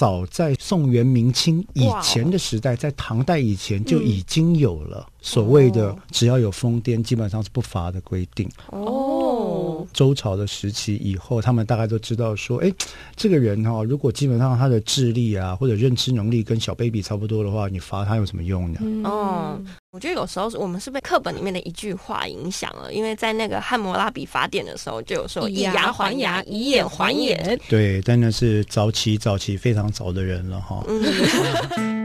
早在宋元明清以前的时代，在唐代以前就已经有了所谓的只要有疯癫，基本上是不罚的规定。哦，周朝的时期以后，他们大概都知道说，哎，这个人哈、哦，如果基本上他的智力啊或者认知能力跟小 baby 差不多的话，你罚他有什么用呢？哦，我觉得有时候我们是被课本里面的一句话影响了，因为在那个汉谟拉比法典的时候就有说以牙还牙，以眼还眼。对，但那是早期早期非常早的人了哈。嗯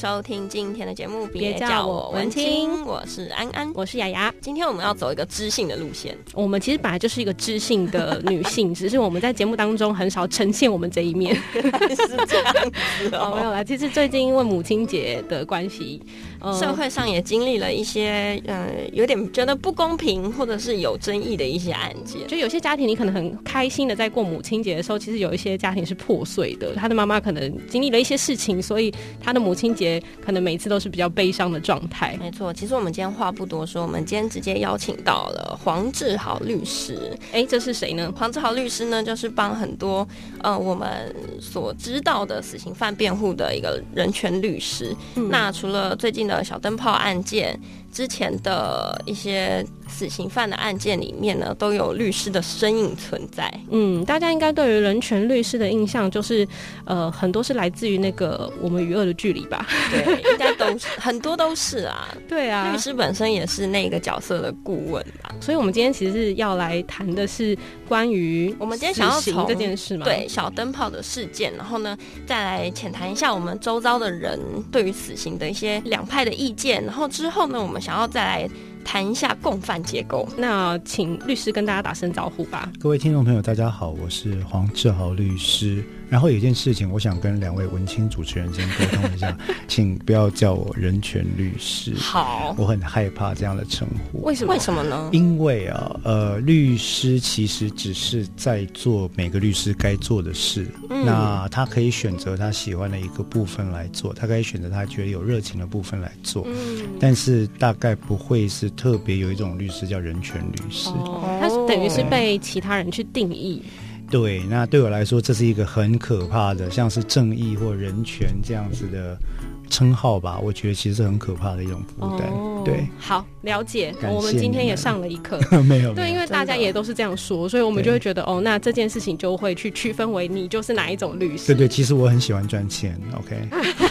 收听今天的节目，别叫我文青，我是安安，我是雅雅。今天我们要走一个知性的路线。我们其实本来就是一个知性的女性，只是我们在节目当中很少呈现我们这一面。是这样子 哦，没有啦。其实最近因为母亲节的关系，呃，社会上也经历了一些呃有点觉得不公平或者是有争议的一些案件。就有些家庭，你可能很开心的在过母亲节的时候，其实有一些家庭是破碎的。他的妈妈可能经历了一些事情，所以他的母亲。节可能每次都是比较悲伤的状态。没错，其实我们今天话不多说，我们今天直接邀请到了黄志豪律师。哎，这是谁呢？黄志豪律师呢，就是帮很多呃我们所知道的死刑犯辩护的一个人权律师。嗯、那除了最近的小灯泡按键，之前的一些死刑犯的案件里面呢，都有律师的身影存在。嗯，大家应该对于人权律师的印象就是，呃，很多是来自于那个《我们与恶的距离》吧？对，应该都是很多都是啊。对啊，律师本身也是那个角色的顾问吧。所以，我们今天其实是要来谈的是关于我们今天想要从这件事嘛？对，小灯泡的事件，然后呢，再来浅谈一下我们周遭的人对于死刑的一些两派的意见，然后之后呢，我们。想要再来谈一下共犯结构，那请律师跟大家打声招呼吧。各位听众朋友，大家好，我是黄志豪律师。然后有一件事情，我想跟两位文青主持人先沟通一下，请不要叫我人权律师。好，我很害怕这样的称呼。为什么？为什么呢？因为啊，呃，律师其实只是在做每个律师该做的事。嗯。那他可以选择他喜欢的一个部分来做，他可以选择他觉得有热情的部分来做。嗯。但是大概不会是特别有一种律师叫人权律师。哦。他等于是被其他人去定义。对，那对我来说，这是一个很可怕的，像是正义或人权这样子的称号吧。我觉得其实是很可怕的一种负担。哦、对，好了解。我们今天也上了一课。没有，对，因为大家也都是这样说，所以我们就会觉得，哦，那这件事情就会去区分为你就是哪一种律师。对对，其实我很喜欢赚钱。OK。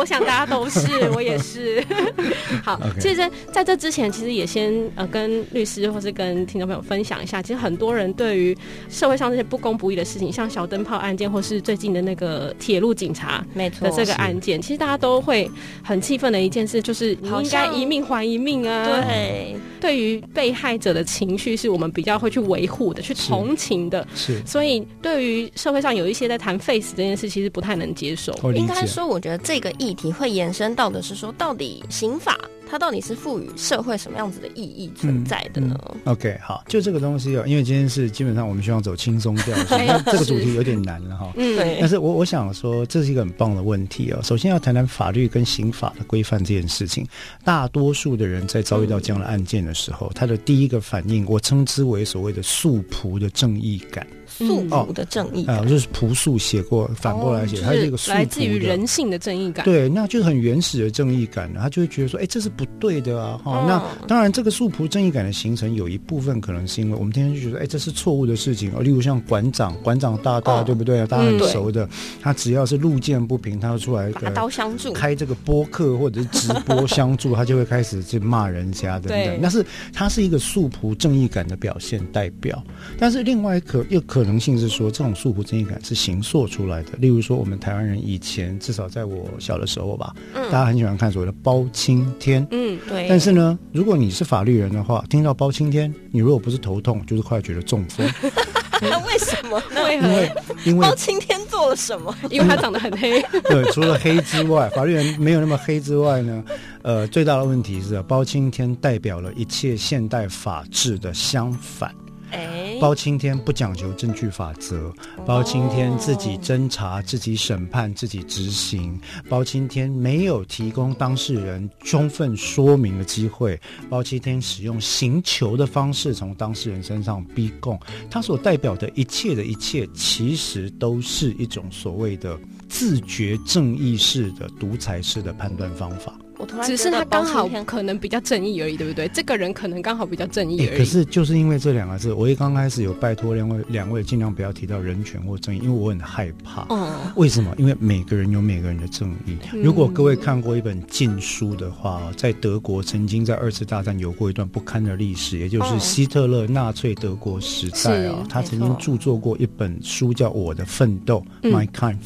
我想大家都是，我也是。好，Okay. 其实在这之前，其实也先呃跟律师或是跟听众朋友分享一下，其实很多人对于社会上这些不公不义的事情，像小灯泡案件或是最近的那个铁路警察的这个案件，其实大家都会很气愤的一件事，就是你应该一命还一命啊。对，对于被害者的情绪，是我们比较会去维护的，去同情的。是，所以对于社会上有一些在谈 face 这件事，其实不太能接受。应该说，我觉得这个议议题会延伸到的是说，到底刑法。它到底是赋予社会什么样子的意义存在的呢？嗯嗯、OK，好，就这个东西哦，因为今天是基本上我们希望走轻松调 这个主题有点难了哈。嗯，对。但是我我想说，这是一个很棒的问题哦。首先要谈谈法律跟刑法的规范这件事情。大多数的人在遭遇到这样的案件的时候，嗯、他的第一个反应，我称之为所谓的素朴的正义感。素朴的正义感，啊、嗯，就是朴素写过，反过来写，它、哦就是一个素朴来自于人性的正义感。对，那就是很原始的正义感，他就会觉得说，哎，这是不对的啊！哈、哦，那当然，这个素朴正义感的形成，有一部分可能是因为我们天天就觉得，哎，这是错误的事情。例如像馆长，馆长大大，哦、对不对啊？大家很熟的，嗯、他只要是路见不平，他就出来拔刀相助，开这个播客或者是直播相助，他就会开始去骂人家等等。那是，他是一个素朴正义感的表现代表。但是，另外一个又可能性是说，这种素朴正义感是形塑出来的。例如说，我们台湾人以前至少在我小的时候吧，嗯、大家很喜欢看所谓的包青天。嗯，对。但是呢，如果你是法律人的话，听到包青天，你如果不是头痛，就是快觉得中风。那 为什么？为何？因为因为包青天做了什么？因为他长得很黑。对，除了黑之外，法律人没有那么黑之外呢，呃，最大的问题是包青天代表了一切现代法治的相反。哎，包青天不讲求证据法则，包青天自己侦查、自己审判、自己执行，包青天没有提供当事人充分说明的机会，包青天使用刑求的方式从当事人身上逼供，他所代表的一切的一切，其实都是一种所谓的自觉正义式的独裁式的判断方法。只是他刚好可能比较正义而已，对不对？这个人可能刚好比较正义而已。欸、可是就是因为这两个字，我一刚开始有拜托两位两位尽量不要提到人权或正义，因为我很害怕。哦。为什么？因为每个人有每个人的正义。嗯、如果各位看过一本禁书的话，在德国曾经在二次大战有过一段不堪的历史，也就是希特勒纳粹德国时代啊，他曾经著作过一本书叫《我的奋斗》（My Kampf）。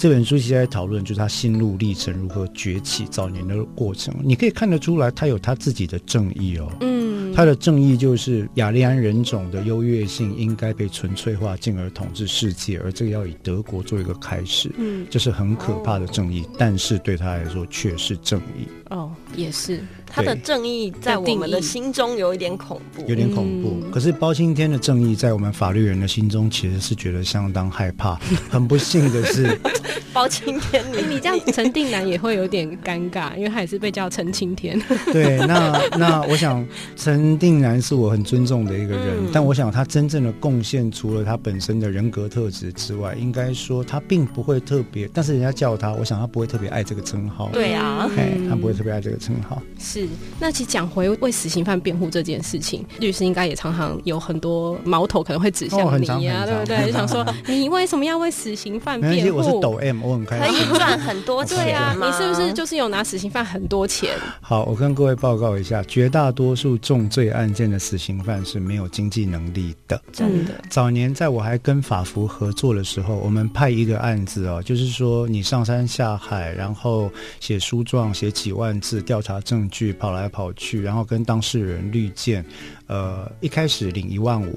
这本书其实在讨论就是他心路历程如何崛起早年的过程，你可以看得出来，他有他自己的正义哦。嗯，他的正义就是雅利安人种的优越性应该被纯粹化，进而统治世界，而这个要以德国做一个开始。嗯，这是很可怕的正义，但是对他来说却是正义。哦，也是。他的正义在我们的心中有一点恐怖，有点恐怖。可是包青天的正义在我们法律人的心中其实是觉得相当害怕。很不幸的是，包青天你，你这样陈定南也会有点尴尬，因为他也是被叫陈青天。对，那那我想陈定南是我很尊重的一个人，但我想他真正的贡献，除了他本身的人格特质之外，应该说他并不会特别。但是人家叫他，我想他不会特别爱这个称号。对啊，他不会特别爱这个称号。是。那其实讲回为死刑犯辩护这件事情，律师应该也常常有很多矛头可能会指向你呀、啊，对不对？就想 说你为什么要为死刑犯辩护？我是抖 M，我很开心，可以赚很多钱。对啊，你是不是就是有拿死刑犯很多钱？好，我跟各位报告一下，绝大多数重罪案件的死刑犯是没有经济能力的。真的。早年在我还跟法服合作的时候，我们派一个案子哦，就是说你上山下海，然后写书状，写几万字，调查证据，跑来跑去，然后跟当事人滤镜，呃，一开始领一万五。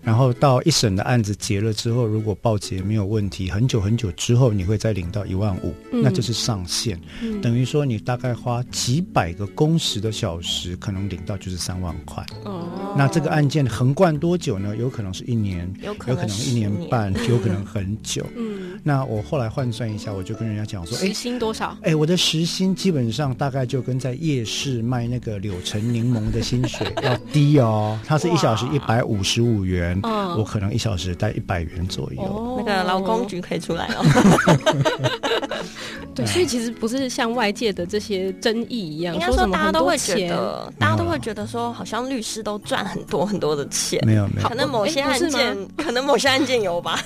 然后到一审的案子结了之后，如果报结没有问题，很久很久之后你会再领到一万五，嗯，那就是上限，嗯，等于说你大概花几百个工时的小时，可能领到就是三万块。哦，那这个案件横贯多久呢？有可能是一年，有可能一年半，有可能很久。嗯，那我后来换算一下，我就跟人家讲说，哎，时薪多少？哎，我的时薪基本上大概就跟在夜市卖那个柳橙柠檬的薪水要低哦，它是一小时一百五十五元。嗯、我可能一小时带一百元左右，哦、那个劳工局可以出来哦。对，所以其实不是像外界的这些争议一样，应该说大家都会觉得，大家都会觉得说，好像律师都赚很多很多的钱。没有没有，可能某些案件，可能某些案件有吧。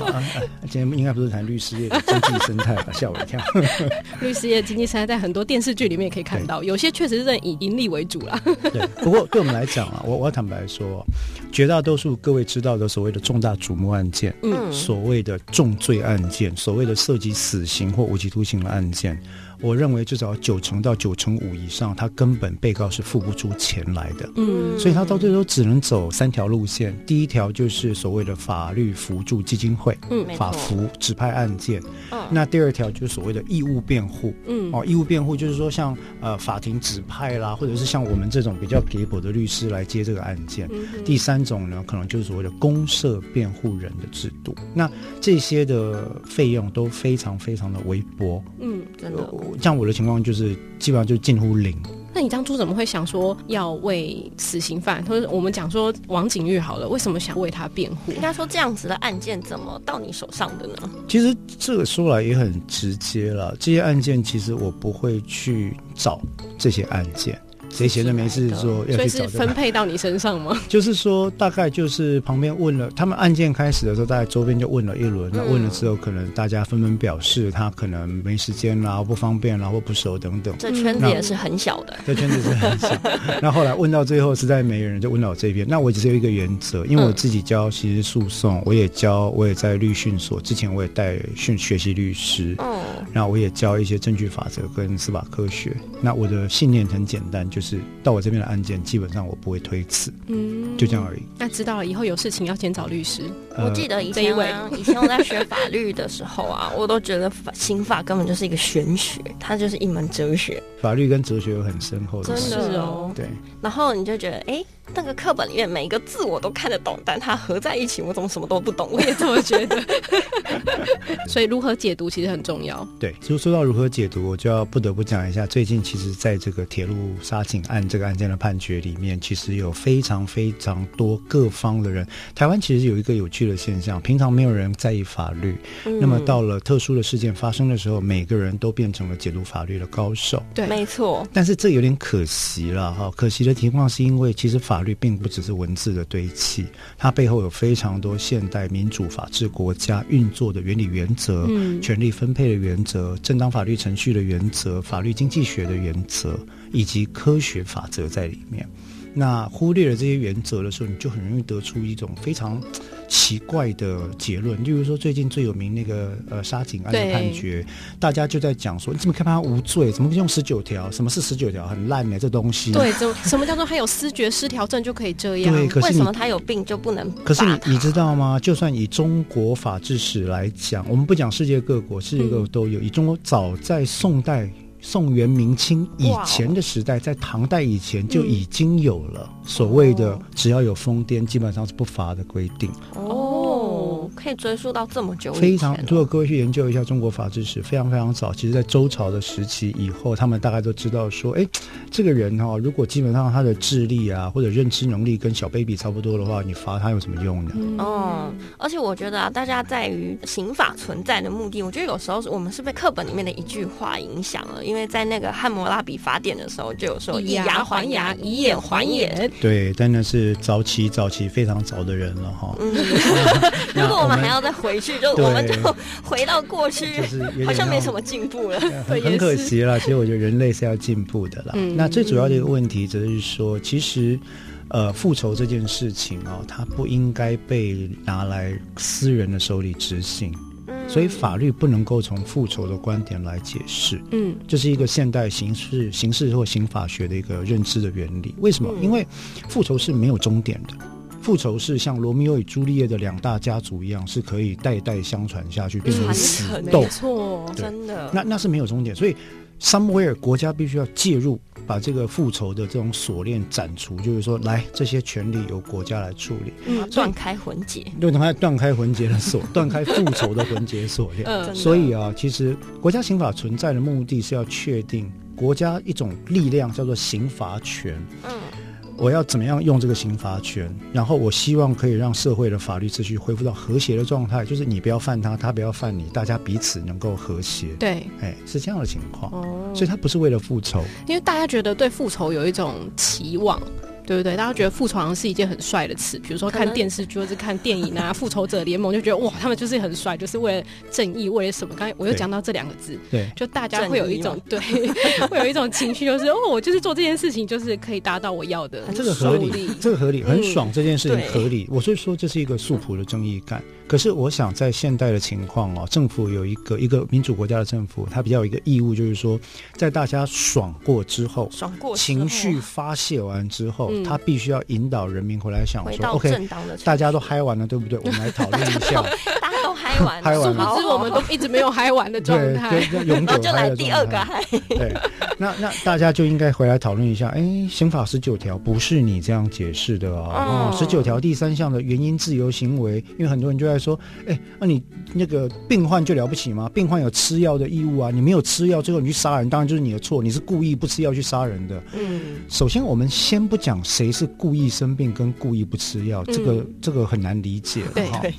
今天应该不是谈律师业的经济生态吧？吓我一跳。律师业经济生态在很多电视剧里面也可以看到，有些确实是以盈利为主啦。对，不过对我们来讲啊，我我要坦白说，绝大多数各位知道的所谓的重大瞩目案件，嗯，所谓的重罪案件，所谓的涉及死刑或无期徒刑的案件。我认为至少九成到九成五以上，他根本被告是付不出钱来的，嗯，所以他到最后只能走三条路线。第一条就是所谓的法律扶助基金会，嗯，法扶指派案件，嗯，那第二条就是所谓的义务辩护，嗯，哦，义务辩护就是说像呃法庭指派啦，或者是像我们这种比较给薄的律师来接这个案件。嗯，第三种呢，可能就是所谓的公社辩护人的制度。那这些的费用都非常非常的微薄，嗯，真的。像我的情况就是基本上就近乎零。那你当初怎么会想说要为死刑犯，或者我们讲说王景玉好了，为什么想为他辩护？应该说这样子的案件怎么到你手上的呢？其实这个说来也很直接了，这些案件其实我不会去找这些案件。谁闲着没事做要去找，所以是分配到你身上吗？就是说，大概就是旁边问了，他们案件开始的时候，大概周边就问了一轮。那问了之后，可能大家纷纷表示他可能没时间啦，不方便啦，或不熟等等。这圈子也是很小的，这圈子是很小。那后来问到最后，实在没人，就问到我这边。那我只有一个原则，因为我自己教刑事诉讼，我也教，我也在律训所，之前我也带训学习律师。嗯。那我也教一些证据法则跟司法科学。那我的信念很简单，就是到我这边的案件，基本上我不会推辞，嗯，就这样而已。那知道了以后有事情要先找律师。我记得以前啊，以前我在学法律的时候啊，我都觉得法刑法根本就是一个玄学，它就是一门哲学。法律跟哲学有很深厚的，真的哦。对。然后你就觉得，哎、欸，那个课本里面每一个字我都看得懂，但它合在一起，我怎么什么都不懂？我也这么觉得。所以如何解读其实很重要。对，就说到如何解读，我就要不得不讲一下，最近其实在这个铁路杀警案这个案件的判决里面，其实有非常非常多各方的人。台湾其实有一个有趣的现象，平常没有人在意法律，嗯、那么到了特殊的事件发生的时候，每个人都变成了解读法律的高手。对，没错。但是这有点可惜了哈，可惜的情况是因为其实法律并不只是文字的堆砌，它背后有非常多现代民主法治国家运作的原理原则、嗯、权力分配的原则、正当法律程序的原则、法律经济学的原则以及科学法则在里面。那忽略了这些原则的时候，你就很容易得出一种非常 奇怪的结论。例如说，最近最有名那个呃沙井案的判决，大家就在讲说，你怎么看他无罪？怎么用十九条？什么是十九条？很烂呢这东西。对，就什么叫做他有思觉失调症就可以这样？对，可是为什么他有病就不能？可是你你知道吗？就算以中国法治史来讲，我们不讲世界各国，世界各国都有。嗯、以中国早在宋代。宋元明清以前的时代，在唐代以前就已经有了所谓的只要有疯癫，基本上是不罚的规定。哦，可以追溯到这么久。非常，如果各位去研究一下中国法制史，非常非常早。其实，在周朝的时期以后，他们大概都知道说，哎，这个人哈、哦，如果基本上他的智力啊或者认知能力跟小 baby 差不多的话，你罚他有什么用呢？嗯，而且我觉得啊，大家在于刑法存在的目的，我觉得有时候我们是被课本里面的一句话影响了。因为在那个汉谟拉比法典的时候，就有说以牙还牙，以眼还眼。对，但那是早期早期非常早的人了哈。嗯，如果我们还要再回去，就我们就回到过去，就是好像没什么进步了。很很可惜了。其实我觉得人类是要进步的啦。那最主要的一个问题，则是说，其实呃，复仇这件事情哦，它不应该被拿来私人的手里执行。所以法律不能够从复仇的观点来解释，嗯，这是一个现代刑事、刑事或刑法学的一个认知的原理。为什么？因为复仇是没有终点的，复仇是像罗密欧与朱丽叶的两大家族一样，是可以代代相传下去，变成死斗，没错，真的。那那是没有终点，所以。Somewhere 国家必须要介入，把这个复仇的这种锁链斩除，就是说，来这些权利由国家来处理，嗯，断开魂结，对，断开断开魂结的锁，断开复仇的魂结锁链。嗯，所以啊，其实国家刑法存在的目的是要确定国家一种力量，叫做刑罚权。嗯。我要怎么样用这个刑罚权？然后我希望可以让社会的法律秩序恢复到和谐的状态，就是你不要犯他，他不要犯你，大家彼此能够和谐。对，哎，是这样的情况。哦，所以他不是为了复仇，因为大家觉得对复仇有一种期望。对不对？大家觉得复仇好像是一件很帅的词，比如说看电视剧或者看电影啊，《复仇者联盟》就觉得哇，他们就是很帅，就是为了正义，为了什么？刚才我又讲到这两个字，对，就大家会有一种对，会有一种情绪，就是哦，我就是做这件事情，就是可以达到我要的，这个合理，这个合理，很爽，这件事情合理。我所以说这是一个素朴的正义感。可是我想在现代的情况哦，政府有一个一个民主国家的政府，它比较有一个义务，就是说在大家爽过之后，爽过情绪发泄完之后。他必须要引导人民回来想说，OK，大家都嗨完了，对不对？我们来讨论一下。嗨完殊不知我们都一直没有嗨完的状态。对，永久就来第二个嗨。对，那那大家就应该回来讨论一下。哎，刑法十九条不是你这样解释的哦。十九条第三项的原因自由行为，因为很多人就在说，哎，那你那个病患就了不起吗？病患有吃药的义务啊，你没有吃药，最后你去杀人，当然就是你的错，你是故意不吃药去杀人的。嗯，首先我们先不讲谁是故意生病跟故意不吃药，这个这个很难理解。对对。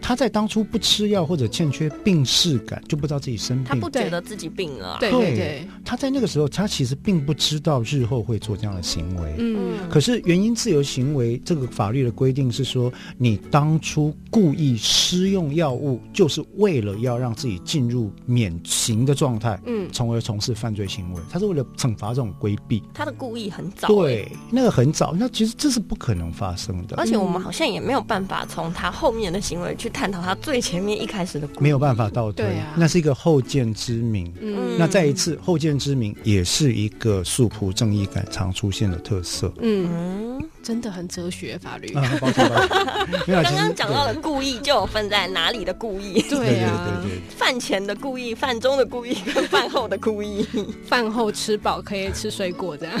他在当初不吃药或者欠缺病视感，就不知道自己生病。他不觉得自己病了。对对对。他在那个时候，他其实并不知道日后会做这样的行为。嗯。可是原因自由行为这个法律的规定是说，你当初故意施用药物，就是为了要让自己进入免刑的状态，嗯，从而从事犯罪行为。他是为了惩罚这种规避。他的故意很早。对，那个很早，那其实这是不可能发生的。而且我们好像也没有办法从他后面的行为去。探讨他最前面一开始的没有办法倒退，啊、那是一个后见之明。嗯，那再一次后见之明也是一个素朴正义感常出现的特色。嗯，真的很哲学法律。啊，抱歉抱歉。刚刚讲到了故意，就有分在哪里的故意。对呀，对对。饭前的故意，饭中的故意，跟饭后的故意。饭后吃饱可以吃水果，这样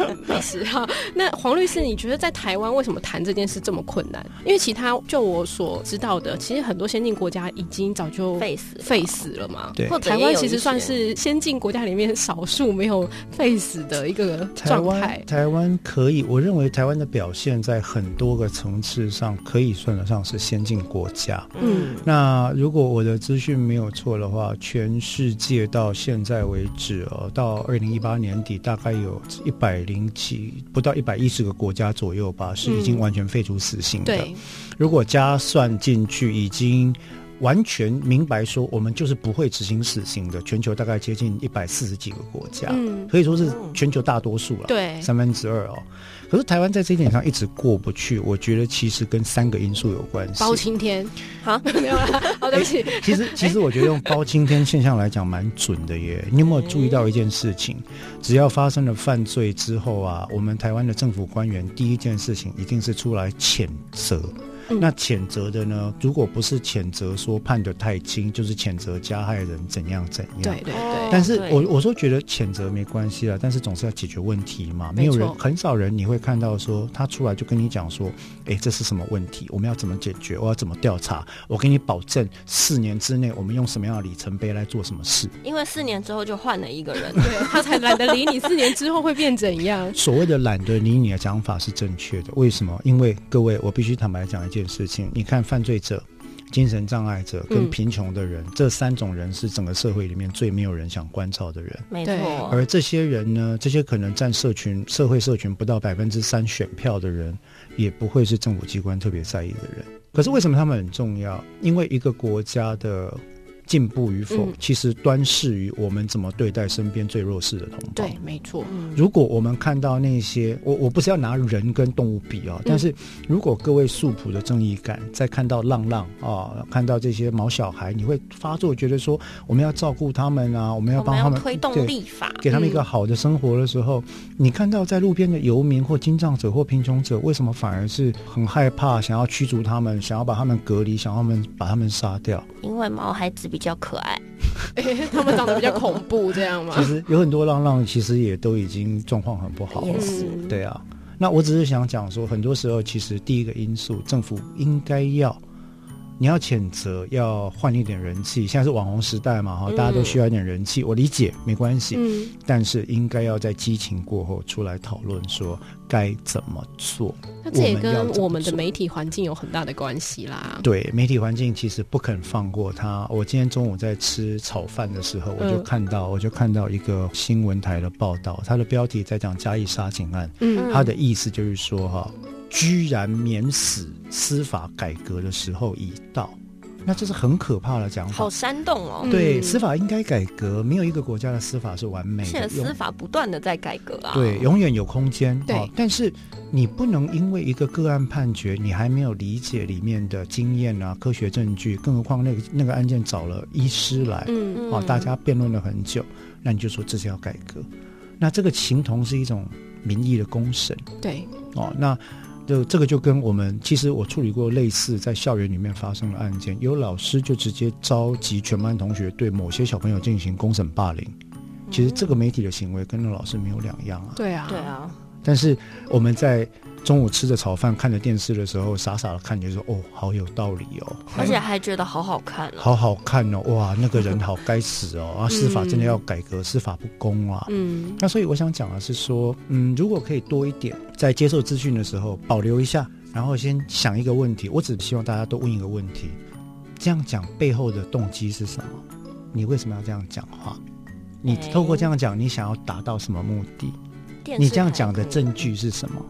没事哈。那黄律师，你觉得在台湾为什么谈这件事这么困难？因为其他就我所知道的，其实很多先进国家已经早就废死废死了嘛。对，台湾其实算是先进国家里面少数没有废死的一个状态。台湾可以，我认为台湾的表现在很多个层次上可以算得上是先进国家。嗯，那如果我的资讯没有错的话，全世界到现在为止哦，到二零一八年底，大概有一百零七，不到一百一十个国家左右吧，是已经完全废除死刑的。嗯、如果加算进去，已经。完全明白说，我们就是不会执行死刑的。全球大概接近一百四十几个国家，嗯，可以说是全球大多数了，对，三分之二哦。可是台湾在这一点上一直过不去，我觉得其实跟三个因素有关系。包青天，好，没有了，好，对不起。其实，其实我觉得用包青天现象来讲蛮准的耶。你有没有注意到一件事情？只要发生了犯罪之后啊，我们台湾的政府官员第一件事情一定是出来谴责。那谴责的呢？如果不是谴责说判得太轻，就是谴责加害人怎样怎样。对对对。但是我我说觉得谴责没关系啊，但是总是要解决问题嘛。没有人，很少人你会看到说他出来就跟你讲说，哎，这是什么问题？我们要怎么解决？我要怎么调查？我给你保证，四年之内我们用什么样的里程碑来做什么事？因为四年之后就换了一个人，对，他才懒得理你。四年之后会变怎样？所谓的懒得理你的讲法是正确的。为什么？因为各位，我必须坦白讲一件事情，你看犯罪者、精神障碍者跟贫穷的人，嗯、这三种人是整个社会里面最没有人想关照的人。没错。而这些人呢，这些可能占社群、社会社群不到百分之三选票的人，也不会是政府机关特别在意的人。可是为什么他们很重要？因为一个国家的。进步与否，其实端视于我们怎么对待身边最弱势的同胞。对，没错。如果我们看到那些，我我不是要拿人跟动物比啊，但是如果各位素朴的正义感，在看到浪浪啊，看到这些毛小孩，你会发作，觉得说我们要照顾他们啊，我们要帮他们推动立法，给他们一个好的生活的时候，你看到在路边的游民或精障者或贫穷者，为什么反而是很害怕，想要驱逐他们，想要把他们隔离，想要他们把他们杀掉？因为毛孩子比较可爱，欸，他们长得比较恐怖，这样吗？其实有很多浪浪，其实也都已经状况很不好了。是对啊，那我只是想讲说，很多时候其实第一个因素，政府应该要。你要谴责，要换一点人气。现在是网红时代嘛，哈，大家都需要一点人气。嗯、我理解，没关系。嗯，但是应该要在激情过后出来讨论，说该怎么做。那这也跟我们的媒体环境有很大的关系啦。对，媒体环境其实不肯放过他。我今天中午在吃炒饭的时候，我就看到，嗯、我就看到一个新闻台的报道，它的标题在讲嘉义杀警案。嗯，它的意思就是说，哈。居然免死，司法改革的时候已到，那这是很可怕的讲法。好煽动哦！对，司法应该改革，没有一个国家的司法是完美的。现在司法不断的在改革啊。对，永远有空间。对、哦，但是你不能因为一个个案判决，你还没有理解里面的经验啊、科学证据，更何况那个那个案件找了医师来，嗯嗯，哦，大家辩论了很久，那你就说这是要改革，那这个情同是一种民意的公审。对，哦，那。就这个就跟我们，其实我处理过类似在校园里面发生的案件，有老师就直接召集全班同学对某些小朋友进行公审霸凌，其实这个媒体的行为跟那老师没有两样啊。对啊，对啊。但是我们在。中午吃着炒饭，看着电视的时候，傻傻的看着说：“哦，好有道理哦。”而且还觉得好好看哦，好好看哦！哇，那个人 好该死哦！啊，司法真的要改革，嗯、司法不公啊！嗯，那所以我想讲的是说，嗯，如果可以多一点，在接受资讯的时候保留一下，然后先想一个问题。我只希望大家都问一个问题：这样讲背后的动机是什么？你为什么要这样讲话？你透过这样讲，你想要达到什么目的？你这样讲的证据是什么？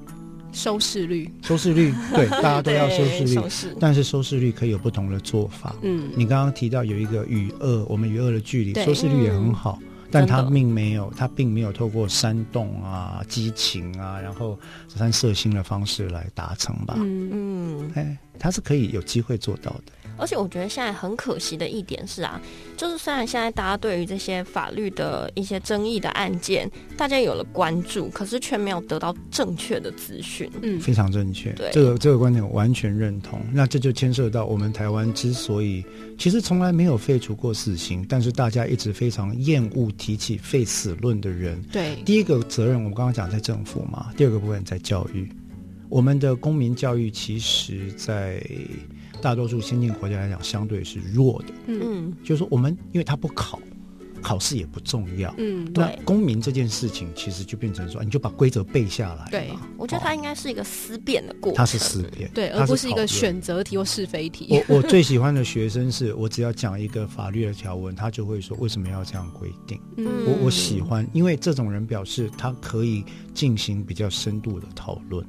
收视率，收视率，对，大家都要收视率，视但是收视率可以有不同的做法。嗯，你刚刚提到有一个与恶，我们与恶的距离，收视率也很好，嗯、但他并没有，他并没有透过煽动啊、激情啊，然后三色星的方式来达成吧？嗯嗯，哎，他是可以有机会做到的。而且我觉得现在很可惜的一点是啊，就是虽然现在大家对于这些法律的一些争议的案件，大家有了关注，可是却没有得到正确的资讯。嗯，非常正确。对，这个这个观点我完全认同。那这就牵涉到我们台湾之所以其实从来没有废除过死刑，但是大家一直非常厌恶提起废死论的人。对，第一个责任我们刚刚讲在政府嘛，第二个部分在教育。我们的公民教育其实，在大多数先进国家来讲，相对是弱的。嗯，就是说，我们因为他不考，考试也不重要。嗯，对。那公民这件事情，其实就变成说，你就把规则背下来。对，我觉得它应该是一个思辨的过程。它是思辨，对，而不是一个选择题或是非题。我我最喜欢的学生是 我只要讲一个法律的条文，他就会说为什么要这样规定。嗯，我我喜欢，因为这种人表示他可以进行比较深度的讨论。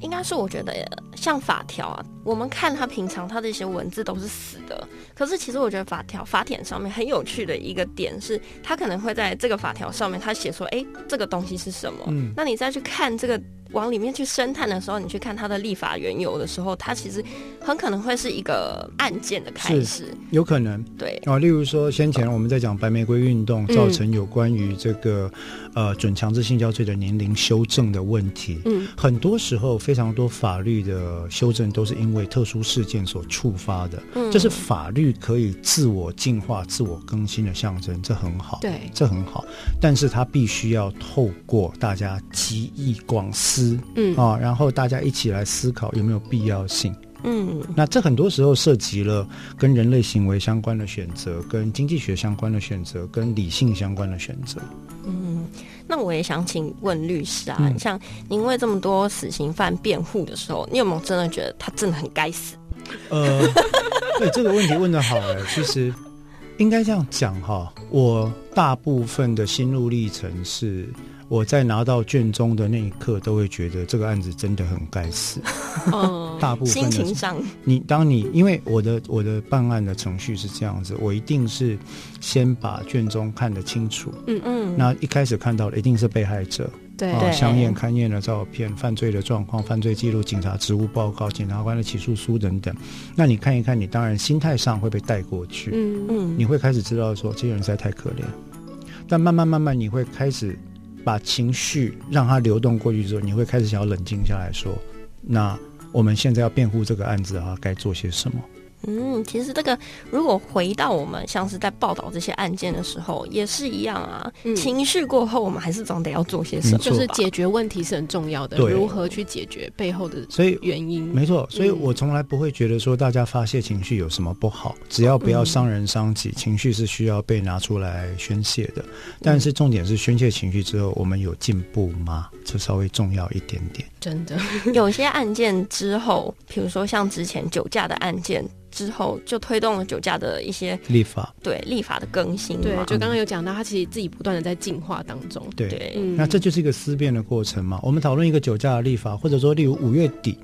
应该是我觉得像法条啊，我们看他平常他的一些文字都是死的，可是其实我觉得法条法典上面很有趣的一个点是，他可能会在这个法条上面他写说，哎，这个东西是什么？嗯，那你再去看这个。往里面去深探的时候，你去看它的立法缘由的时候，它其实很可能会是一个案件的开始，有可能。对。啊，例如说先前我们在讲白玫瑰运动造成有关于这个、嗯、呃准强制性交罪的年龄修正的问题，嗯，很多时候非常多法律的修正都是因为特殊事件所触发的，嗯，这是法律可以自我进化、自我更新的象征，这很好，对，这很好，但是它必须要透过大家集议广思。嗯啊，然后大家一起来思考有没有必要性。嗯，那这很多时候涉及了跟人类行为相关的选择，跟经济学相关的选择，跟理性相关的选择。嗯，那我也想请问律师啊，嗯、像您为这么多死刑犯辩护的时候，你有没有真的觉得他真的很该死？呃，对这个问题问的好哎，其实应该这样讲哈，我大部分的心路历程是。我在拿到卷宗的那一刻，都会觉得这个案子真的很该死。哦，大部分心情上，你当你因为我的我的办案的程序是这样子，我一定是先把卷宗看得清楚。嗯嗯。那一开始看到的一定是被害者，对对。相验勘验的照片、犯罪的状况、犯罪记录、警察职务报告、检察官的起诉书等等。那你看一看，你当然心态上会被带过去。嗯嗯。你会开始知道说，这些人实在太可怜。但慢慢慢慢，你会开始。把情绪让它流动过去之后，你会开始想要冷静下来说：“那我们现在要辩护这个案子啊，该做些什么？”嗯，其实这个如果回到我们像是在报道这些案件的时候，也是一样啊。嗯、情绪过后，我们还是总得要做些什么，就是解决问题是很重要的。对，如何去解决背后的所以原因？没错，所以我从来不会觉得说大家发泄情绪有什么不好，只要不要伤人伤己，嗯、情绪是需要被拿出来宣泄的。但是重点是宣泄情绪之后，我们有进步吗？这稍微重要一点点。真的，有些案件之后，比如说像之前酒驾的案件。之后就推动了酒驾的一些立法，对立法的更新。对，就刚刚有讲到，他其实自己不断的在进化当中。对，对嗯、那这就是一个思辨的过程嘛。我们讨论一个酒驾的立法，或者说，例如五月底。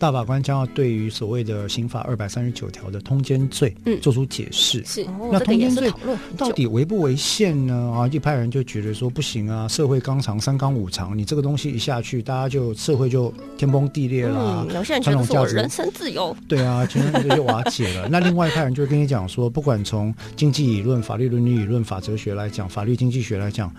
大法官将要对于所谓的刑法二百三十九条的通奸罪，嗯，做出解释。是，那通奸罪到底违不违宪呢？啊，一派人就觉得说不行啊，社会纲常三纲五常，你这个东西一下去，大家就社会就天崩地裂了。有些人觉得说人身自由，对啊，全身就瓦解了。那另外一派人就会跟你讲说，不管从经济理论、法律伦理理论、法哲学来讲，法律经济学来讲。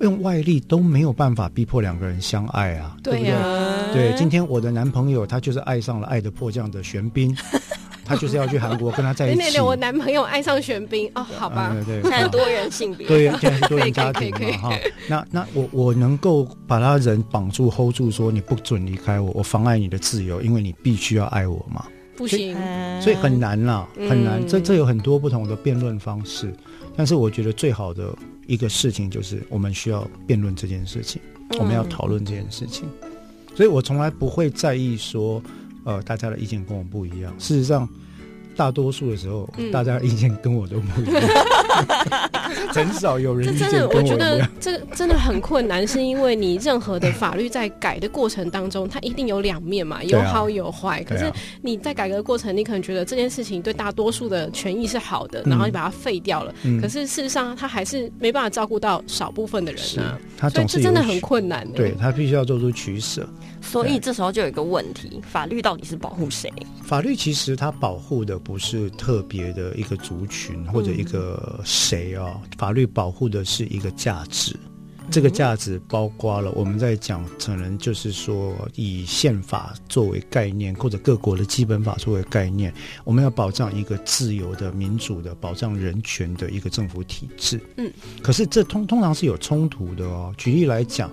用外力都没有办法逼迫两个人相爱啊，对呀、啊，对，今天我的男朋友他就是爱上了《爱的迫降》的玄彬，他就是要去韩国跟他在一起。对对对，我男朋友爱上玄彬哦，好吧，对对，现在多人性别，对，现在是 多人家庭嘛哈。那那我我能够把他人绑住 hold 住，说你不准离开我，我妨碍你的自由，因为你必须要爱我嘛。不行，所以很难啦，很难。这这有很多不同的辩论方式，但是我觉得最好的。一个事情就是，我们需要辩论这件事情，我们要讨论这件事情，所以我从来不会在意说，呃，大家的意见跟我不一样。事实上。大多数的时候，嗯、大家的意见跟我都不一样，很少有人意见跟我一样。我觉得这真的很困难，是因为你任何的法律在改的过程当中，它一定有两面嘛，有好有坏。啊、可是你在改革的过程，你可能觉得这件事情对大多数的权益是好的，然后你把它废掉了。嗯、可是事实上，它还是没办法照顾到少部分的人啊。他总是这真的很困难。对，他必须要做出取舍。所以这时候就有一个问题：法律到底是保护谁？法律其实它保护的。不是特别的一个族群或者一个谁哦，法律保护的是一个价值。这个价值包括了我们在讲，可能就是说以宪法作为概念，或者各国的基本法作为概念，我们要保障一个自由的、民主的、保障人权的一个政府体制。嗯，可是这通通常是有冲突的哦。举例来讲，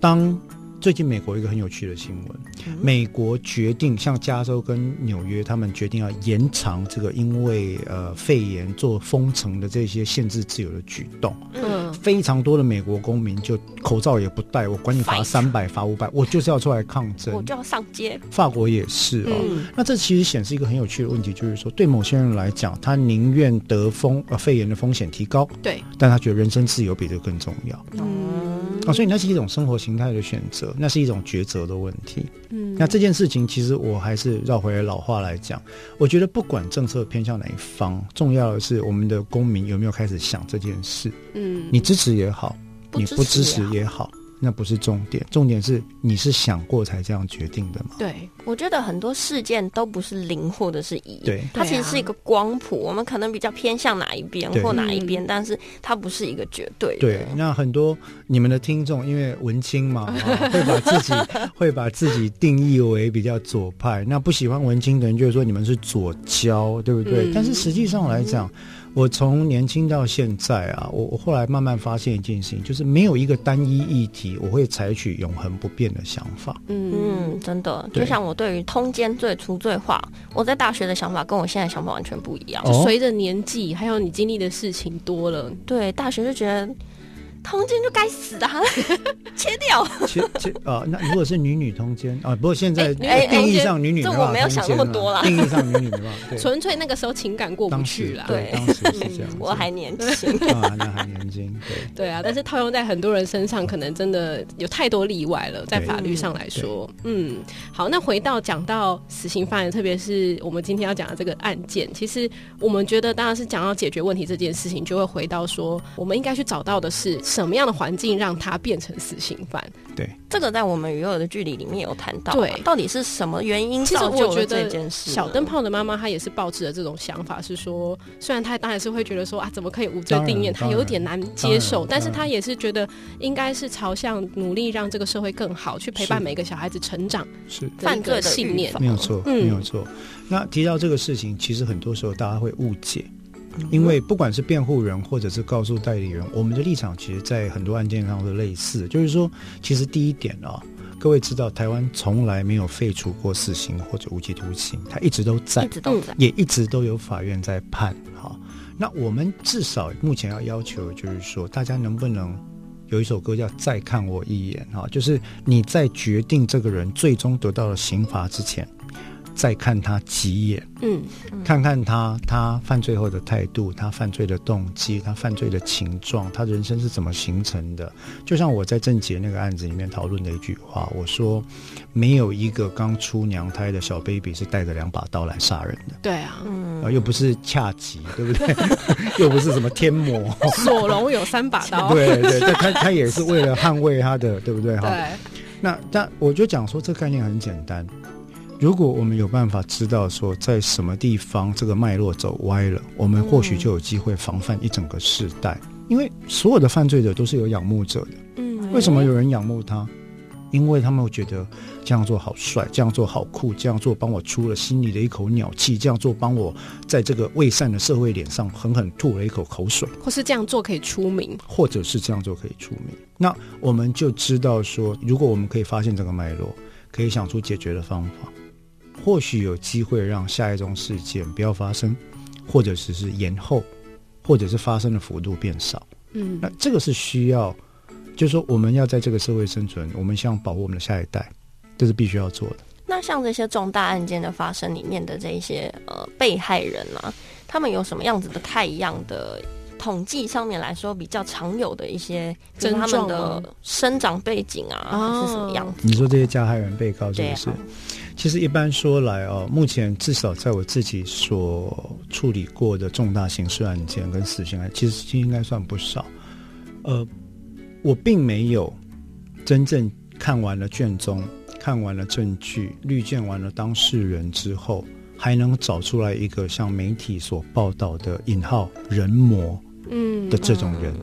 当最近美国一个很有趣的新闻，嗯、美国决定像加州跟纽约，他们决定要延长这个因为呃肺炎做封城的这些限制自由的举动。嗯，非常多的美国公民就口罩也不戴，我管你罚三百罚五百，我就是要出来抗争，我就要上街。法国也是哦。嗯、那这其实显示一个很有趣的问题，就是说对某些人来讲，他宁愿得风呃肺炎的风险提高，对，但他觉得人身自由比这个更重要。嗯。啊、哦，所以那是一种生活形态的选择，那是一种抉择的问题。嗯，那这件事情其实我还是绕回来老话来讲，我觉得不管政策偏向哪一方，重要的是我们的公民有没有开始想这件事。嗯，你支持也好，你不支持也好。那不是重点，重点是你是想过才这样决定的吗？对，我觉得很多事件都不是零或者是一，对，它其实是一个光谱，我们可能比较偏向哪一边或哪一边，但是它不是一个绝对的。对，那很多你们的听众因为文青嘛，会把自己会把自己定义为比较左派，那不喜欢文青的人就会说你们是左交，对不对？嗯、但是实际上来讲。我从年轻到现在啊，我我后来慢慢发现一件事情，就是没有一个单一议题，我会采取永恒不变的想法。嗯嗯，真的，就像我对于通奸罪除罪化，我在大学的想法跟我现在想法完全不一样。就随着年纪，还有你经历的事情多了，对，大学就觉得。通奸就该死的，切掉。切切啊，那如果是女女通奸啊，不过现在定义上女女这我没有想那么多了。定义上女女没办法，纯粹那个时候情感过不去了。对，当时是这样。我还年轻 啊，那还年轻。对对啊，但是套用在很多人身上，可能真的有太多例外了。在法律上来说，嗯，好，那回到讲到死刑犯，特别是我们今天要讲的这个案件，其实我们觉得当然是讲到解决问题这件事情，就会回到说，我们应该去找到的是。什么样的环境让他变成死刑犯？对，这个在我们与恶的距离里面有谈到。对，到底是什么原因造就了这件事？小灯泡的妈妈她也是抱持了这种想法，是说，虽然她当然是会觉得说啊，怎么可以无罪定谳？她有点难接受，但是她也是觉得应该是朝向努力让这个社会更好，去陪伴每个小孩子成长。是犯罪的信念，没有错，没有错。那提到这个事情，其实很多时候大家会误解。因为不管是辩护人或者是告诉代理人，我们的立场其实，在很多案件上是类似。就是说，其实第一点啊，各位知道，台湾从来没有废除过死刑或者无期徒刑，它一直都在，一直都在，也一直都有法院在判。好，那我们至少目前要要求，就是说，大家能不能有一首歌叫《再看我一眼》哈，就是你在决定这个人最终得到了刑罚之前。再看他几眼，嗯，看看他他犯罪后的态度，他犯罪的动机，他犯罪的情状，他人生是怎么形成的？就像我在郑杰那个案子里面讨论的一句话，我说，没有一个刚出娘胎的小 baby 是带着两把刀来杀人的。对啊，嗯，又不是恰吉，对不对？又不是什么天魔，索隆有三把刀，对对，他他也是为了捍卫他的，对不对？哈，对。那但我就讲说，这个概念很简单。如果我们有办法知道说在什么地方这个脉络走歪了，我们或许就有机会防范一整个世代。因为所有的犯罪者都是有仰慕者的。嗯，为什么有人仰慕他？因为他们会觉得这样做好帅，这样做好酷，这样做帮我出了心里的一口鸟气，这样做帮我在这个未善的社会脸上狠狠吐了一口口水，或是这样做可以出名，或者是这样做可以出名。那我们就知道说，如果我们可以发现这个脉络，可以想出解决的方法。或许有机会让下一宗事件不要发生，或者只是延后，或者是发生的幅度变少。嗯，那这个是需要，就是说我们要在这个社会生存，我们想保护我们的下一代，这是必须要做的。那像这些重大案件的发生里面的这一些呃被害人啊，他们有什么样子的太一样的统计上面来说比较常有的一些，就是他们的生长背景啊，哦、是什么样子？你说这些加害人被告是不是？其实一般说来哦，目前至少在我自己所处理过的重大刑事案件跟死刑案，其实应该算不少。呃，我并没有真正看完了卷宗、看完了证据、滤卷完了当事人之后，还能找出来一个像媒体所报道的引号人魔，嗯的这种人，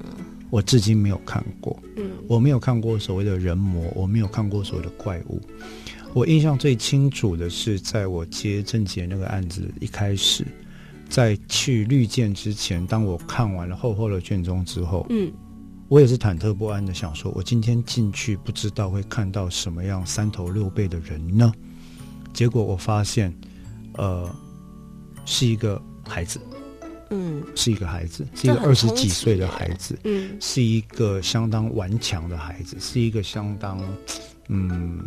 我至今没有看过。嗯，我没有看过所谓的人魔，我没有看过所谓的怪物。我印象最清楚的是，在我接郑杰那个案子一开始，在去绿箭之前，当我看完了厚厚的卷宗之后，嗯，我也是忐忑不安的想说，我今天进去不知道会看到什么样三头六臂的人呢？结果我发现。呃，是一个孩子，嗯，是一个孩子，是一个二十几岁的孩子，嗯，是一个相当顽强的孩子，是一个相当嗯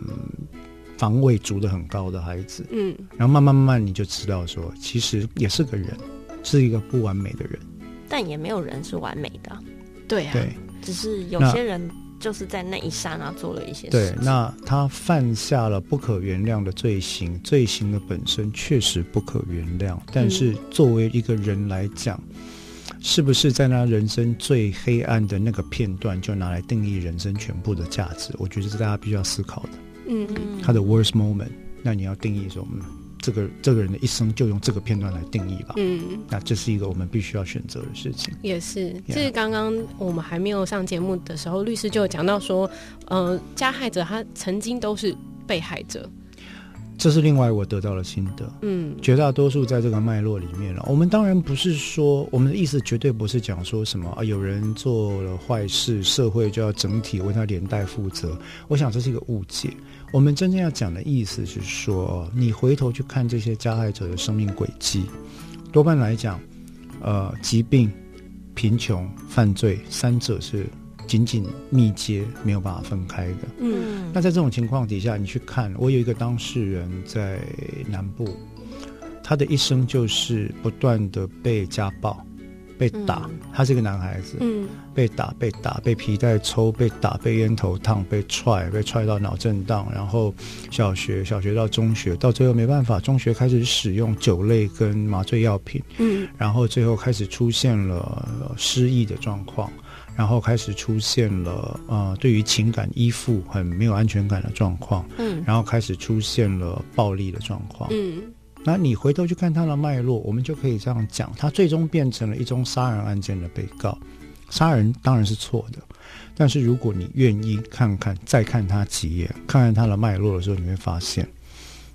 防卫筑的很高的孩子，嗯，然后慢慢慢慢你就知道说，其实也是个人，是一个不完美的人，但也没有人是完美的，对啊，对，只是有些人。就是在那一刹那做了一些事。对，那他犯下了不可原谅的罪行，罪行的本身确实不可原谅。但是作为一个人来讲，嗯、是不是在他人生最黑暗的那个片段就拿来定义人生全部的价值？我觉得是大家必须要思考的。嗯嗯，他的 worst moment，那你要定义说，嗯。这个这个人的一生就用这个片段来定义吧。嗯，那这是一个我们必须要选择的事情。也是，这是刚刚我们还没有上节目的时候，律师就有讲到说，呃，加害者他曾经都是被害者。这是另外我得到的心得。嗯，绝大多数在这个脉络里面了。我们当然不是说，我们的意思绝对不是讲说什么啊，有人做了坏事，社会就要整体为他连带负责。我想这是一个误解。我们真正要讲的意思是说，你回头去看这些加害者的生命轨迹，多半来讲，呃，疾病、贫穷、犯罪三者是紧紧密接，没有办法分开的。嗯，那在这种情况底下，你去看，我有一个当事人在南部，他的一生就是不断的被家暴。被打，嗯、他是一个男孩子，嗯，被打，被打，被皮带抽，被打，被烟头烫，被踹，被踹到脑震荡，然后小学，小学到中学，到最后没办法，中学开始使用酒类跟麻醉药品，嗯，然后最后开始出现了失忆的状况，然后开始出现了呃，对于情感依附很没有安全感的状况，嗯，然后开始出现了暴力的状况，嗯。那你回头去看他的脉络，我们就可以这样讲，他最终变成了一宗杀人案件的被告。杀人当然是错的，但是如果你愿意看看，再看他几眼，看看他的脉络的时候，你会发现，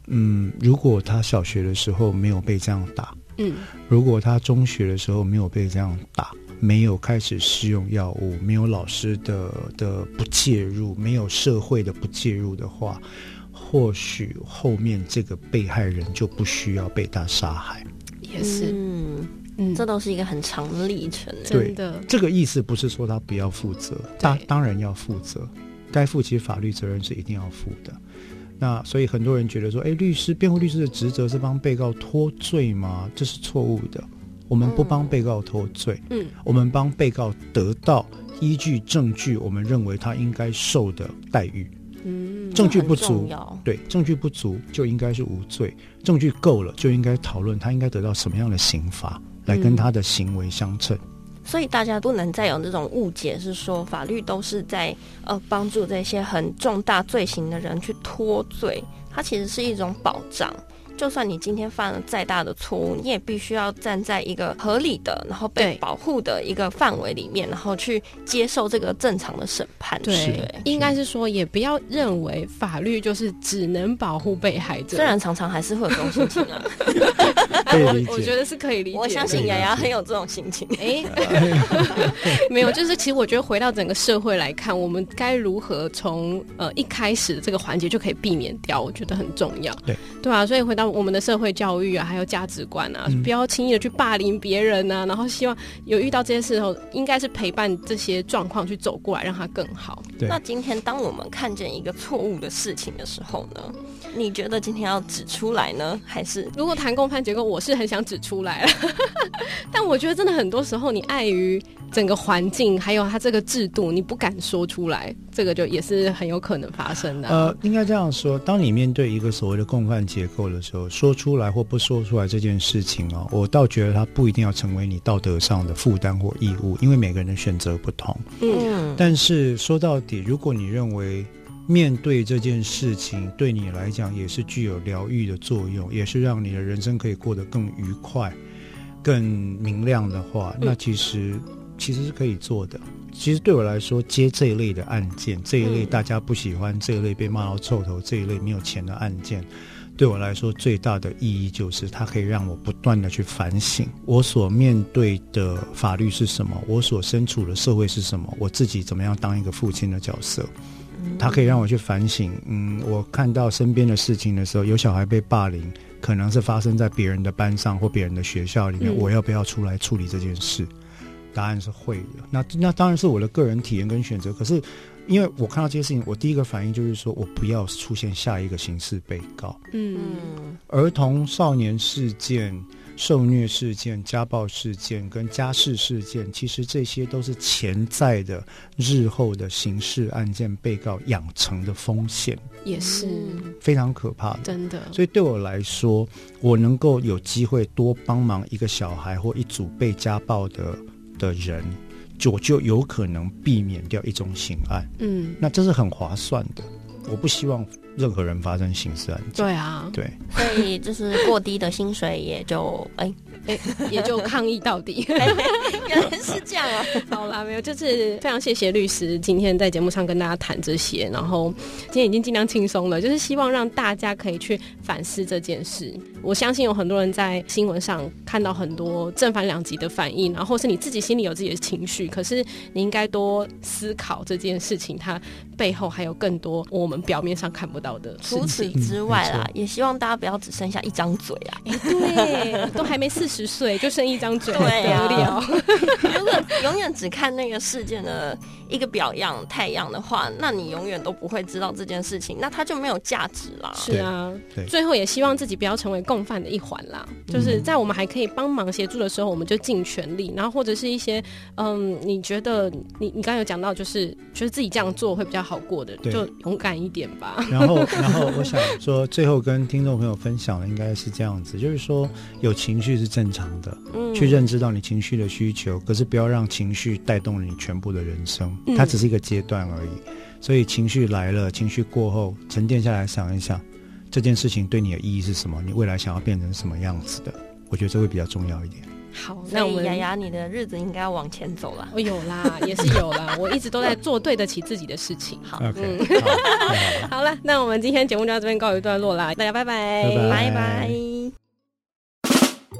嗯，如果他小学的时候没有被这样打，嗯，如果他中学的时候没有被这样打，没有开始使用药物，没有老师的的不介入，没有社会的不介入的话。或许后面这个被害人就不需要被他杀害，也是，嗯，嗯，这都是一个很长的历程。对的，这个意思不是说他不要负责，当当然要负责，该负起法律责任是一定要负的。那所以很多人觉得说，哎，律师、辩护律师的职责是帮被告脱罪吗？这是错误的。我们不帮被告脱罪，嗯，我们帮被告得到依据证据，我们认为他应该受的待遇。嗯，证据不足，对，证据不足就应该是无罪；证据够了，就应该讨论他应该得到什么样的刑罚来跟他的行为相称。嗯，所以大家不能再有那种误解，是说法律都是在呃帮助这些很重大罪行的人去脱罪，它其实是一种保障。就算你今天犯了再大的错误，你也必须要站在一个合理的，然后被保护的一个范围里面，然后去接受这个正常的审判。对，应该是说，也不要认为法律就是只能保护被害者。虽然常常还是会有这种心情啊，我 我觉得是可以理解。我相信雅雅很有这种心情。哎，没有，就是其实我觉得回到整个社会来看，我们该如何从呃一开始的这个环节就可以避免掉，我觉得很重要。对，对啊，所以回到。我们的社会教育啊，还有价值观啊，不要轻易的去霸凌别人啊。然后希望有遇到这些事后，应该是陪伴这些状况去走过来，让它更好。对。那今天当我们看见一个错误的事情的时候呢，你觉得今天要指出来呢，还是如果谈共犯结构，我是很想指出来了。但我觉得真的很多时候，你碍于整个环境，还有他这个制度，你不敢说出来，这个就也是很有可能发生的。呃，应该这样说，当你面对一个所谓的共犯结构的时候。说出来或不说出来这件事情哦，我倒觉得它不一定要成为你道德上的负担或义务，因为每个人的选择不同。嗯，但是说到底，如果你认为面对这件事情，对你来讲也是具有疗愈的作用，也是让你的人生可以过得更愉快、更明亮的话，那其实其实是可以做的。其实对我来说，接这一类的案件，这一类大家不喜欢，这一类被骂到臭头，这一类没有钱的案件。对我来说，最大的意义就是它可以让我不断的去反省我所面对的法律是什么，我所身处的社会是什么，我自己怎么样当一个父亲的角色。它可以让我去反省。嗯，我看到身边的事情的时候，有小孩被霸凌，可能是发生在别人的班上或别人的学校里面，我要不要出来处理这件事？答案是会的。那那当然是我的个人体验跟选择。可是。因为我看到这些事情，我第一个反应就是说，我不要出现下一个刑事被告。嗯，儿童少年事件、受虐事件、家暴事件跟家事事件，其实这些都是潜在的日后的刑事案件被告养成的风险，也是非常可怕的。真的，所以对我来说，我能够有机会多帮忙一个小孩或一组被家暴的的人。就就有可能避免掉一种刑案，嗯，那这是很划算的。我不希望任何人发生刑事案件。对啊，对，所以就是过低的薪水也就哎。哎，也就抗议到底，原来是这样啊！好啦，没有，就是非常谢谢律师今天在节目上跟大家谈这些，然后今天已经尽量轻松了，就是希望让大家可以去反思这件事。我相信有很多人在新闻上看到很多正反两极的反应，然后是你自己心里有自己的情绪，可是你应该多思考这件事情，它背后还有更多我们表面上看不到的事情。除此之外啦，也希望大家不要只剩下一张嘴啊！哎，对，都还没四十。岁就剩一张嘴，对啊，如果永远只看那个事件的一个表样、太阳的话，那你永远都不会知道这件事情，那它就没有价值啦。是啊，最后也希望自己不要成为共犯的一环啦。就是在我们还可以帮忙协助的时候，我们就尽全力。然后或者是一些嗯，你觉得你你刚刚有讲到，就是觉得自己这样做会比较好过的，就勇敢一点吧。然后，然后我想说，最后跟听众朋友分享的应该是这样子，就是说有情绪是正常的，嗯，去认知到你情绪的需求，可是不要让情绪带动了你全部的人生，它只是一个阶段而已。所以情绪来了，情绪过后沉淀下来，想一想这件事情对你的意义是什么，你未来想要变成什么样子的，我觉得这会比较重要一点。好，那我们雅雅，你的日子应该要往前走了。我有啦，也是有啦，我一直都在做对得起自己的事情。好，OK，好了，那我们今天节目就到这边告一段落啦，大家拜拜，拜拜。